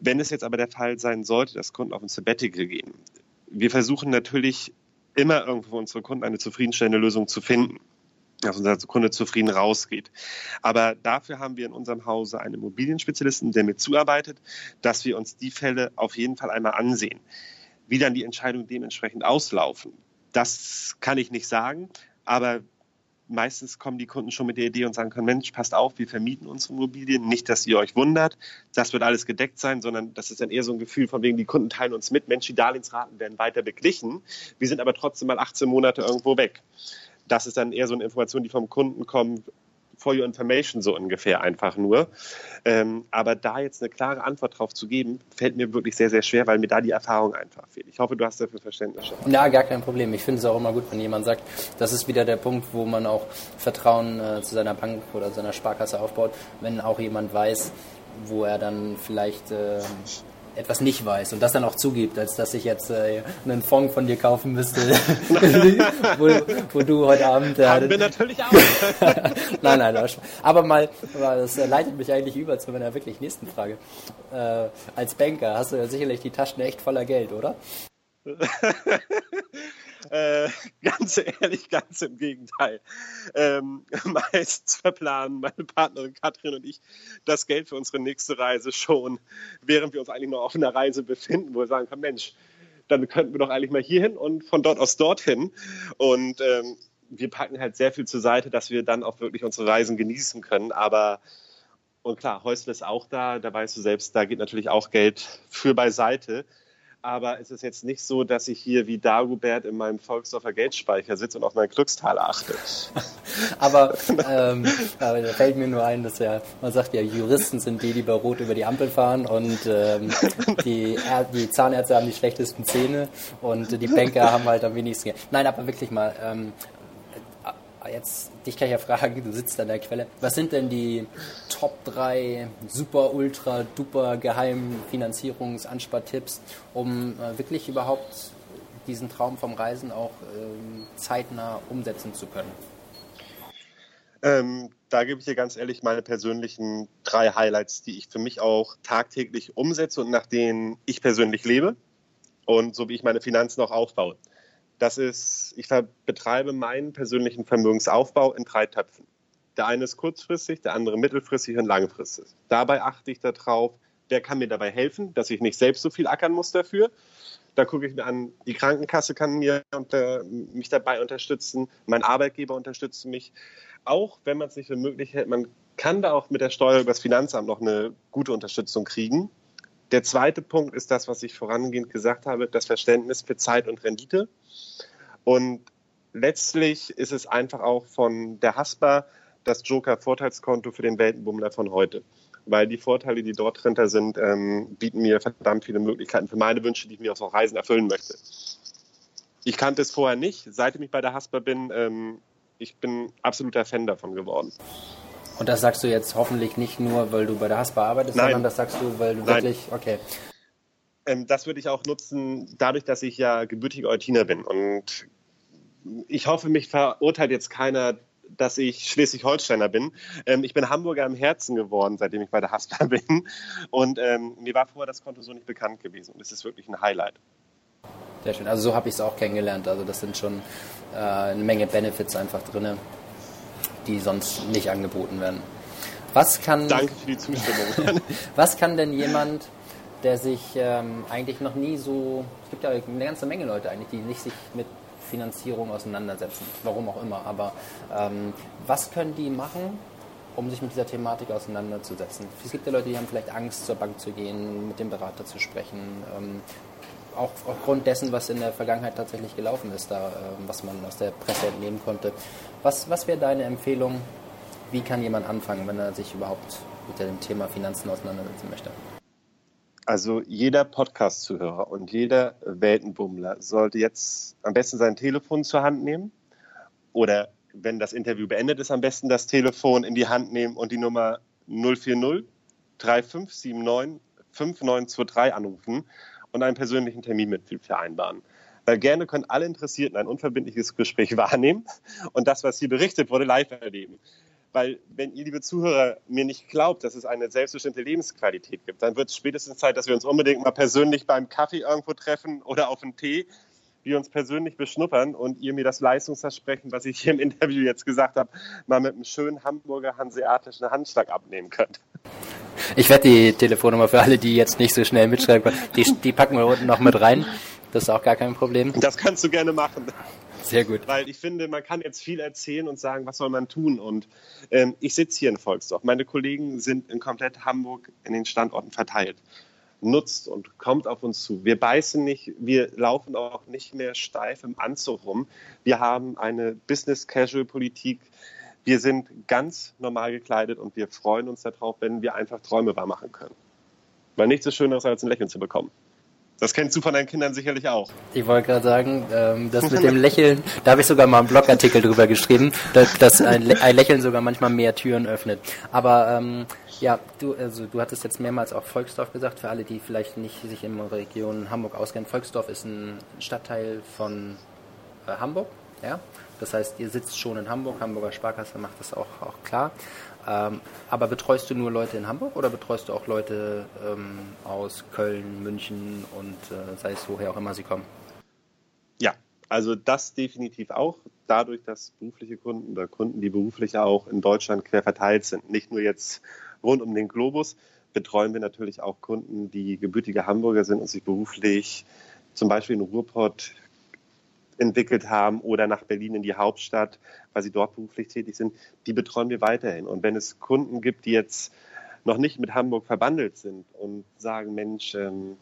Wenn es jetzt aber der Fall sein sollte, dass Kunden auf ein Sabbatical gehen, wir versuchen natürlich immer irgendwo unsere Kunden eine zufriedenstellende Lösung zu finden dass unser Kunde zufrieden rausgeht. Aber dafür haben wir in unserem Hause einen Immobilienspezialisten, der mit zuarbeitet, dass wir uns die Fälle auf jeden Fall einmal ansehen. Wie dann die Entscheidungen dementsprechend auslaufen, das kann ich nicht sagen, aber meistens kommen die Kunden schon mit der Idee und sagen können, Mensch, passt auf, wir vermieten unsere Immobilien. Nicht, dass ihr euch wundert, das wird alles gedeckt sein, sondern das ist dann eher so ein Gefühl von wegen, die Kunden teilen uns mit, Mensch, die Darlehensraten werden weiter beglichen. Wir sind aber trotzdem mal 18 Monate irgendwo weg das ist dann eher so eine Information, die vom Kunden kommt, for your information so ungefähr einfach nur. Ähm, aber da jetzt eine klare Antwort drauf zu geben, fällt mir wirklich sehr, sehr schwer, weil mir da die Erfahrung einfach fehlt. Ich hoffe, du hast dafür Verständnis. Ja, gar kein Problem. Ich finde es auch immer gut, wenn jemand sagt, das ist wieder der Punkt, wo man auch Vertrauen äh, zu seiner Bank oder seiner Sparkasse aufbaut, wenn auch jemand weiß, wo er dann vielleicht äh, etwas nicht weiß und das dann auch zugibt, als dass ich jetzt äh, einen Fond von dir kaufen müsste, wo, wo, du heute Abend... Äh, Haben wir natürlich auch. nein, nein, aber mal, das leitet mich eigentlich über zu meiner wirklich nächsten Frage. Äh, als Banker hast du ja sicherlich die Taschen echt voller Geld, oder? Äh, ganz ehrlich, ganz im Gegenteil. Ähm, meistens verplanen meine Partnerin Katrin und ich das Geld für unsere nächste Reise schon, während wir uns eigentlich noch auf einer Reise befinden, wo wir sagen können, Mensch, dann könnten wir doch eigentlich mal hierhin und von dort aus dorthin. Und ähm, wir packen halt sehr viel zur Seite, dass wir dann auch wirklich unsere Reisen genießen können. Aber und klar, Häusle ist auch da, da weißt du selbst, da geht natürlich auch Geld für beiseite aber es ist jetzt nicht so, dass ich hier wie Dagobert in meinem Volksdorfer Geldspeicher sitze und auf meinen Glückstaler achte. aber, ähm, aber da fällt mir nur ein, dass ja, man sagt ja, Juristen sind die, die bei Rot über die Ampel fahren und ähm, die, die Zahnärzte haben die schlechtesten Zähne und die Banker haben halt am wenigsten. Nein, aber wirklich mal, ähm, jetzt, dich kann ich ja fragen, du sitzt an der Quelle. Was sind denn die Top 3 super, ultra, duper geheimen Finanzierungsanspartipps, um äh, wirklich überhaupt diesen Traum vom Reisen auch ähm, zeitnah umsetzen zu können? Ähm, da gebe ich dir ganz ehrlich meine persönlichen drei Highlights, die ich für mich auch tagtäglich umsetze und nach denen ich persönlich lebe und so wie ich meine Finanzen auch aufbaue. Das ist, ich betreibe meinen persönlichen Vermögensaufbau in drei Töpfen. Der eine ist kurzfristig, der andere mittelfristig und langfristig. Dabei achte ich darauf, wer kann mir dabei helfen, dass ich nicht selbst so viel ackern muss dafür. Da gucke ich mir an, die Krankenkasse kann mir unter, mich dabei unterstützen, mein Arbeitgeber unterstützt mich. Auch wenn man es nicht für möglich hält, man kann da auch mit der Steuer über das Finanzamt noch eine gute Unterstützung kriegen. Der zweite Punkt ist das, was ich vorangehend gesagt habe, das Verständnis für Zeit und Rendite. Und letztlich ist es einfach auch von der Haspa das Joker-Vorteilskonto für den Weltenbummler von heute. Weil die Vorteile, die dort drin sind, ähm, bieten mir verdammt viele Möglichkeiten für meine Wünsche, die ich mir auf Reisen erfüllen möchte. Ich kannte es vorher nicht. Seitdem ich bei der Haspa bin, ähm, ich bin absoluter Fan davon geworden. Und das sagst du jetzt hoffentlich nicht nur, weil du bei der Haspa arbeitest, Nein. sondern das sagst du, weil du Nein. wirklich, okay. Ähm, das würde ich auch nutzen, dadurch, dass ich ja gebürtiger Eutiner bin. Und ich hoffe, mich verurteilt jetzt keiner, dass ich Schleswig-Holsteiner bin. Ähm, ich bin Hamburger im Herzen geworden, seitdem ich bei der Haspa bin. Und ähm, mir war vorher das Konto so nicht bekannt gewesen. Und es ist wirklich ein Highlight. Sehr schön. Also so habe ich es auch kennengelernt. Also das sind schon äh, eine Menge Benefits einfach drin, die sonst nicht angeboten werden. Was kann, Danke für die Zustimmung. was kann denn jemand, der sich ähm, eigentlich noch nie so, es gibt ja eine ganze Menge Leute eigentlich, die nicht sich mit Finanzierung auseinandersetzen, warum auch immer, aber ähm, was können die machen, um sich mit dieser Thematik auseinanderzusetzen? Es gibt ja Leute, die haben vielleicht Angst, zur Bank zu gehen, mit dem Berater zu sprechen, ähm, auch aufgrund dessen, was in der Vergangenheit tatsächlich gelaufen ist, da, ähm, was man aus der Presse entnehmen konnte. Was, was wäre deine Empfehlung? Wie kann jemand anfangen, wenn er sich überhaupt mit dem Thema Finanzen auseinandersetzen möchte? Also jeder Podcast-Zuhörer und jeder Weltenbummler sollte jetzt am besten sein Telefon zur Hand nehmen oder wenn das Interview beendet ist, am besten das Telefon in die Hand nehmen und die Nummer 040 3579 5923 anrufen und einen persönlichen Termin mit vereinbaren. Weil gerne können alle Interessierten ein unverbindliches Gespräch wahrnehmen und das, was hier berichtet wurde, live erleben. Weil wenn ihr, liebe Zuhörer, mir nicht glaubt, dass es eine selbstbestimmte Lebensqualität gibt, dann wird es spätestens Zeit, dass wir uns unbedingt mal persönlich beim Kaffee irgendwo treffen oder auf einen Tee, wir uns persönlich beschnuppern und ihr mir das Leistungsversprechen, was ich hier im Interview jetzt gesagt habe, mal mit einem schönen Hamburger hanseatischen Handschlag abnehmen könnt. Ich werde die Telefonnummer für alle, die jetzt nicht so schnell mitschreiben können, die, die packen wir unten noch mit rein. Das ist auch gar kein Problem. Das kannst du gerne machen. Sehr gut. Weil ich finde, man kann jetzt viel erzählen und sagen, was soll man tun. Und ähm, ich sitze hier in Volksdorf. Meine Kollegen sind in komplett Hamburg in den Standorten verteilt. Nutzt und kommt auf uns zu. Wir beißen nicht, wir laufen auch nicht mehr steif im Anzug rum. Wir haben eine Business-Casual-Politik. Wir sind ganz normal gekleidet und wir freuen uns darauf, wenn wir einfach Träume wahr machen können. Weil nichts ist schöner, als ein Lächeln zu bekommen. Das kennst du von deinen Kindern sicherlich auch. Ich wollte gerade sagen, ähm, das mit dem Lächeln, da habe ich sogar mal einen Blogartikel drüber geschrieben, dass, dass ein, ein, Lächeln sogar manchmal mehr Türen öffnet. Aber ähm, ja, du, also du hattest jetzt mehrmals auch Volksdorf gesagt, für alle, die vielleicht nicht sich in der Region Hamburg auskennen. Volksdorf ist ein Stadtteil von äh, Hamburg, ja. Das heißt, ihr sitzt schon in Hamburg, Hamburger Sparkasse macht das auch, auch klar. Ähm, aber betreust du nur Leute in Hamburg oder betreust du auch Leute ähm, aus Köln, München und äh, sei es woher auch immer sie kommen? Ja, also das definitiv auch. Dadurch, dass berufliche Kunden oder Kunden, die beruflich auch in Deutschland quer verteilt sind, nicht nur jetzt rund um den Globus, betreuen wir natürlich auch Kunden, die gebürtige Hamburger sind und sich beruflich zum Beispiel in Ruhrpott entwickelt haben oder nach Berlin in die Hauptstadt, weil sie dort beruflich tätig sind, die betreuen wir weiterhin. Und wenn es Kunden gibt, die jetzt noch nicht mit Hamburg verbandelt sind und sagen, Mensch, ähm,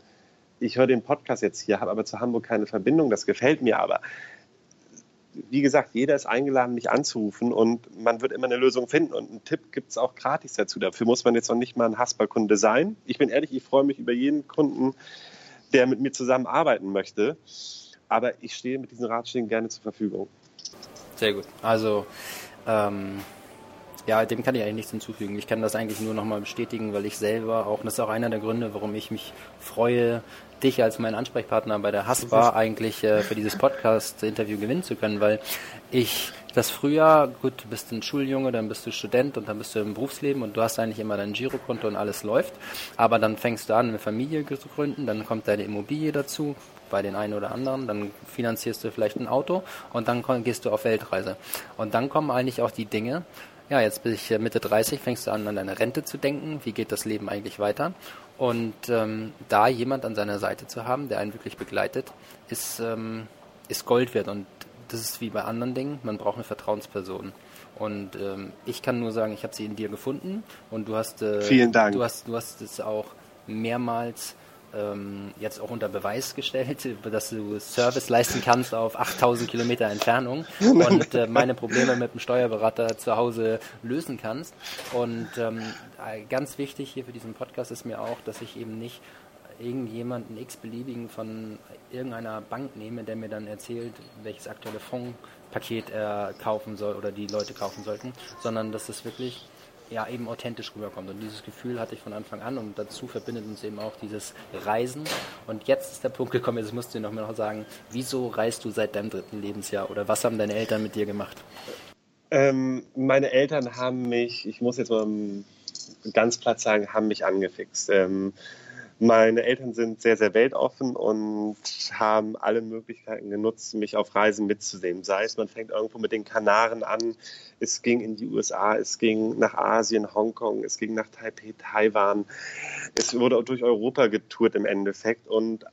ich höre den Podcast jetzt hier, habe aber zu Hamburg keine Verbindung, das gefällt mir aber. Wie gesagt, jeder ist eingeladen, mich anzurufen und man wird immer eine Lösung finden. Und einen Tipp gibt es auch gratis dazu. Dafür muss man jetzt noch nicht mal ein Hasper-Kunde sein. Ich bin ehrlich, ich freue mich über jeden Kunden, der mit mir zusammenarbeiten möchte aber ich stehe mit diesen Ratschlägen gerne zur Verfügung. Sehr gut. Also, ähm, ja, dem kann ich eigentlich nichts hinzufügen. Ich kann das eigentlich nur nochmal bestätigen, weil ich selber auch, das ist auch einer der Gründe, warum ich mich freue, dich als meinen Ansprechpartner bei der Haspa eigentlich äh, für dieses Podcast-Interview gewinnen zu können, weil ich das früher, gut, du bist ein Schuljunge, dann bist du Student und dann bist du im Berufsleben und du hast eigentlich immer dein Girokonto und alles läuft, aber dann fängst du an, eine Familie zu gründen, dann kommt deine Immobilie dazu, bei den einen oder anderen, dann finanzierst du vielleicht ein Auto und dann gehst du auf Weltreise. Und dann kommen eigentlich auch die Dinge, ja, jetzt bin ich Mitte 30, fängst du an, an deine Rente zu denken, wie geht das Leben eigentlich weiter? Und ähm, da jemand an seiner Seite zu haben, der einen wirklich begleitet, ist, ähm, ist Gold wert. Und das ist wie bei anderen Dingen, man braucht eine Vertrauensperson. Und ähm, ich kann nur sagen, ich habe sie in dir gefunden und du hast, äh, Vielen Dank. Du hast, du hast es auch mehrmals ähm, jetzt auch unter Beweis gestellt, dass du Service leisten kannst auf 8000 Kilometer Entfernung und äh, meine Probleme mit dem Steuerberater zu Hause lösen kannst. Und ähm, ganz wichtig hier für diesen Podcast ist mir auch, dass ich eben nicht irgendjemanden x-beliebigen von irgendeiner Bank nehme, der mir dann erzählt, welches aktuelle Fondspaket er kaufen soll oder die Leute kaufen sollten, sondern dass es wirklich ja eben authentisch rüberkommt. Und dieses Gefühl hatte ich von Anfang an und dazu verbindet uns eben auch dieses Reisen. Und jetzt ist der Punkt gekommen, jetzt musst du noch mal sagen, wieso reist du seit deinem dritten Lebensjahr oder was haben deine Eltern mit dir gemacht? Ähm, meine Eltern haben mich, ich muss jetzt mal ganz platt sagen, haben mich angefixt. Ähm, meine Eltern sind sehr, sehr weltoffen und haben alle Möglichkeiten genutzt, mich auf Reisen mitzusehen. Sei es, man fängt irgendwo mit den Kanaren an, es ging in die USA, es ging nach Asien, Hongkong, es ging nach Taipei, Taiwan. Es wurde durch Europa getourt im Endeffekt und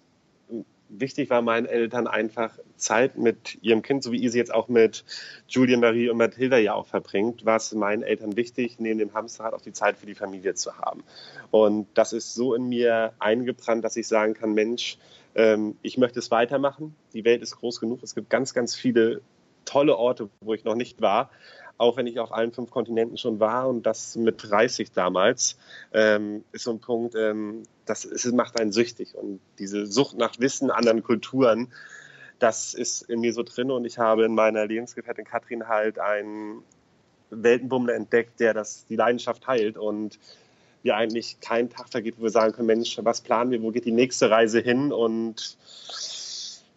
wichtig war meinen Eltern einfach Zeit mit ihrem Kind, so wie ihr sie jetzt auch mit Julia Marie und Mathilda ja auch verbringt, war es meinen Eltern wichtig, neben dem Hamsterrad auch die Zeit für die Familie zu haben. Und das ist so in mir eingebrannt, dass ich sagen kann, Mensch, ähm, ich möchte es weitermachen. Die Welt ist groß genug. Es gibt ganz, ganz viele tolle Orte, wo ich noch nicht war auch wenn ich auf allen fünf Kontinenten schon war und das mit 30 damals, ähm, ist so ein Punkt, ähm, das macht einen süchtig. Und diese Sucht nach Wissen, anderen Kulturen, das ist in mir so drin. Und ich habe in meiner Lebensgefährtin Katrin halt einen Weltenbummler entdeckt, der das, die Leidenschaft heilt und wir eigentlich keinen Tag vergeht, wo wir sagen können, Mensch, was planen wir, wo geht die nächste Reise hin? Und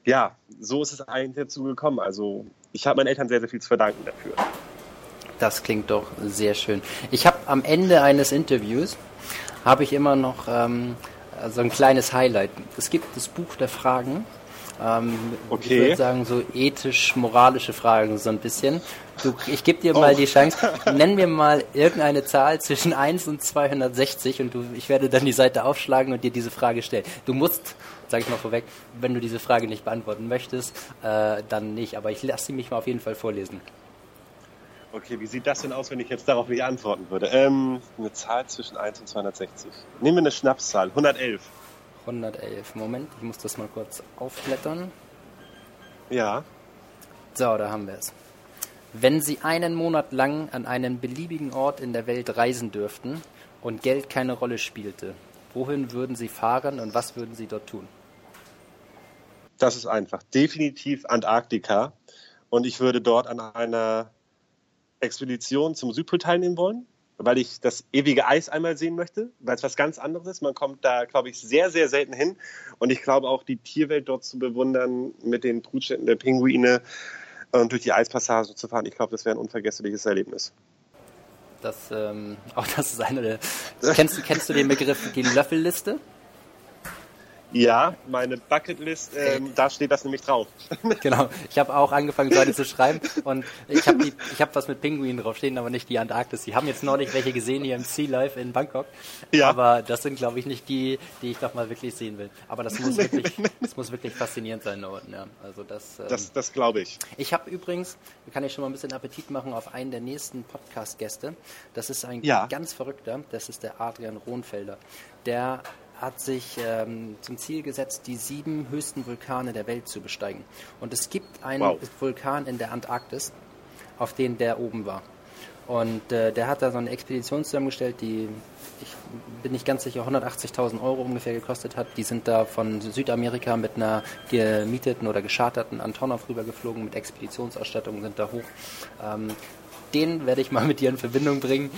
ja, so ist es eigentlich dazu gekommen. Also ich habe meinen Eltern sehr, sehr viel zu verdanken dafür. Das klingt doch sehr schön. Ich habe am Ende eines Interviews habe ich immer noch ähm, so ein kleines Highlight. Es gibt das Buch der Fragen. Ähm, okay. Ich würde sagen, so ethisch-moralische Fragen, so ein bisschen. Du, ich gebe dir mal oh. die Chance, nenn mir mal irgendeine Zahl zwischen 1 und 260 und du, ich werde dann die Seite aufschlagen und dir diese Frage stellen. Du musst, sage ich mal vorweg, wenn du diese Frage nicht beantworten möchtest, äh, dann nicht. Aber ich lasse sie mich mal auf jeden Fall vorlesen. Okay, wie sieht das denn aus, wenn ich jetzt darauf nicht antworten würde? Ähm, eine Zahl zwischen 1 und 260. Nehmen wir eine Schnapszahl. 111. 111. Moment, ich muss das mal kurz aufblättern. Ja. So, da haben wir es. Wenn Sie einen Monat lang an einen beliebigen Ort in der Welt reisen dürften und Geld keine Rolle spielte, wohin würden Sie fahren und was würden Sie dort tun? Das ist einfach. Definitiv Antarktika. Und ich würde dort an einer Expedition zum Südpol teilnehmen wollen, weil ich das ewige Eis einmal sehen möchte, weil es was ganz anderes ist. Man kommt da, glaube ich, sehr, sehr selten hin. Und ich glaube auch, die Tierwelt dort zu bewundern, mit den Brutstätten der Pinguine und durch die Eispassagen zu fahren, ich glaube, das wäre ein unvergessliches Erlebnis. Das, ähm, auch das ist eine der. Kennst, kennst du den Begriff die Löffelliste? Ja, meine Bucketlist, ähm, da steht das nämlich drauf. genau, ich habe auch angefangen, Leute zu schreiben und ich habe hab was mit Pinguinen draufstehen, aber nicht die Antarktis. Die haben jetzt neulich welche gesehen hier im Sea Life in Bangkok, ja. aber das sind, glaube ich, nicht die, die ich doch mal wirklich sehen will. Aber das muss wirklich, das muss wirklich faszinierend sein dort. Ja. Also das, ähm, das, das glaube ich. Ich habe übrigens, kann ich schon mal ein bisschen Appetit machen auf einen der nächsten Podcast-Gäste. Das ist ein ja. ganz verrückter, das ist der Adrian Rohnfelder. Der hat sich ähm, zum Ziel gesetzt, die sieben höchsten Vulkane der Welt zu besteigen. Und es gibt einen wow. Vulkan in der Antarktis, auf den der oben war. Und äh, der hat da so eine Expedition zusammengestellt, die, ich bin nicht ganz sicher, 180.000 Euro ungefähr gekostet hat. Die sind da von Südamerika mit einer gemieteten oder gescharterten Antonov rübergeflogen, mit Expeditionsausstattung sind da hoch. Ähm, den werde ich mal mit dir in Verbindung bringen.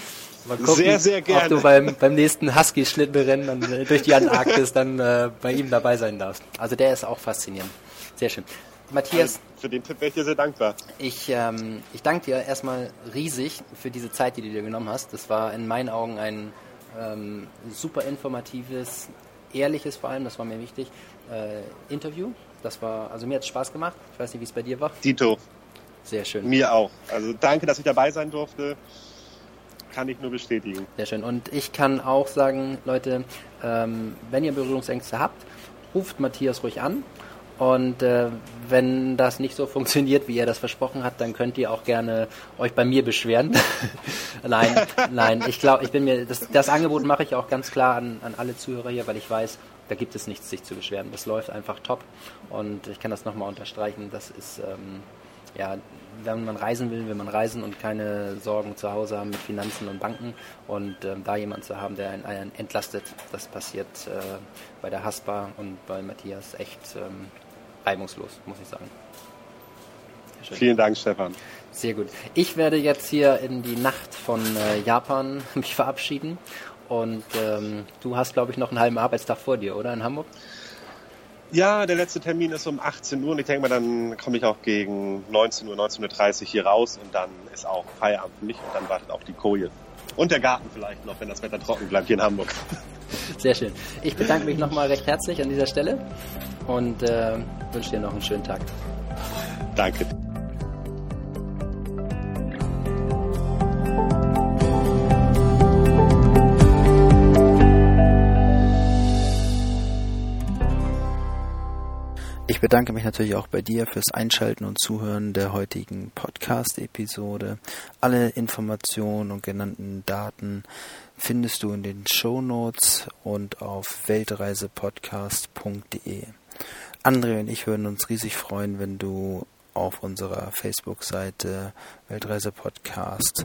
Mal gucken, sehr, sehr gerne. ob du beim, beim nächsten Husky-Schlittenrennen äh, durch die Antarktis dann äh, bei ihm dabei sein darfst. Also der ist auch faszinierend. Sehr schön. Matthias. Für den Tipp wäre ich dir sehr dankbar. Ich, ähm, ich danke dir erstmal riesig für diese Zeit, die du dir genommen hast. Das war in meinen Augen ein ähm, super informatives, ehrliches vor allem, das war mir wichtig, äh, Interview. Das war, also mir hat es Spaß gemacht. Ich weiß nicht, wie es bei dir war. Dito. Sehr schön. Mir auch. Also danke, dass ich dabei sein durfte. Kann ich nur bestätigen. Sehr schön. Und ich kann auch sagen, Leute, ähm, wenn ihr Berührungsängste habt, ruft Matthias ruhig an. Und äh, wenn das nicht so funktioniert, wie er das versprochen hat, dann könnt ihr auch gerne euch bei mir beschweren. nein, nein, ich glaube, ich bin mir, das, das Angebot mache ich auch ganz klar an, an alle Zuhörer hier, weil ich weiß, da gibt es nichts, sich zu beschweren. Das läuft einfach top. Und ich kann das nochmal unterstreichen. Das ist, ähm, ja, wenn man reisen will, will man reisen und keine Sorgen zu Hause haben mit Finanzen und Banken. Und ähm, da jemanden zu haben, der einen, entlastet, das passiert äh, bei der Haspa und bei Matthias echt ähm, reibungslos, muss ich sagen. Vielen Dank, Stefan. Sehr gut. Ich werde jetzt hier in die Nacht von äh, Japan mich verabschieden. Und ähm, du hast, glaube ich, noch einen halben Arbeitstag vor dir, oder in Hamburg? Ja, der letzte Termin ist um 18 Uhr und ich denke mal, dann komme ich auch gegen 19 Uhr, 19.30 Uhr hier raus und dann ist auch Feierabend für mich und dann wartet auch die Koje. Und der Garten vielleicht noch, wenn das Wetter trocken bleibt hier in Hamburg. Sehr schön. Ich bedanke mich nochmal recht herzlich an dieser Stelle und äh, wünsche dir noch einen schönen Tag. Danke. Ich bedanke mich natürlich auch bei dir fürs Einschalten und Zuhören der heutigen Podcast-Episode. Alle Informationen und genannten Daten findest du in den Show Notes und auf weltreisepodcast.de. André und ich würden uns riesig freuen, wenn du auf unserer Facebook-Seite Weltreise Podcast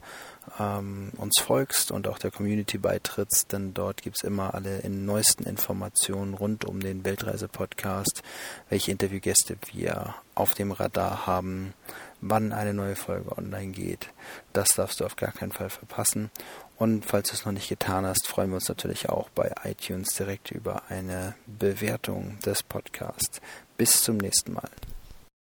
ähm, uns folgst und auch der Community beitrittst, denn dort gibt es immer alle in neuesten Informationen rund um den Weltreise Podcast, welche Interviewgäste wir auf dem Radar haben, wann eine neue Folge online geht. Das darfst du auf gar keinen Fall verpassen. Und falls du es noch nicht getan hast, freuen wir uns natürlich auch bei iTunes direkt über eine Bewertung des Podcasts. Bis zum nächsten Mal.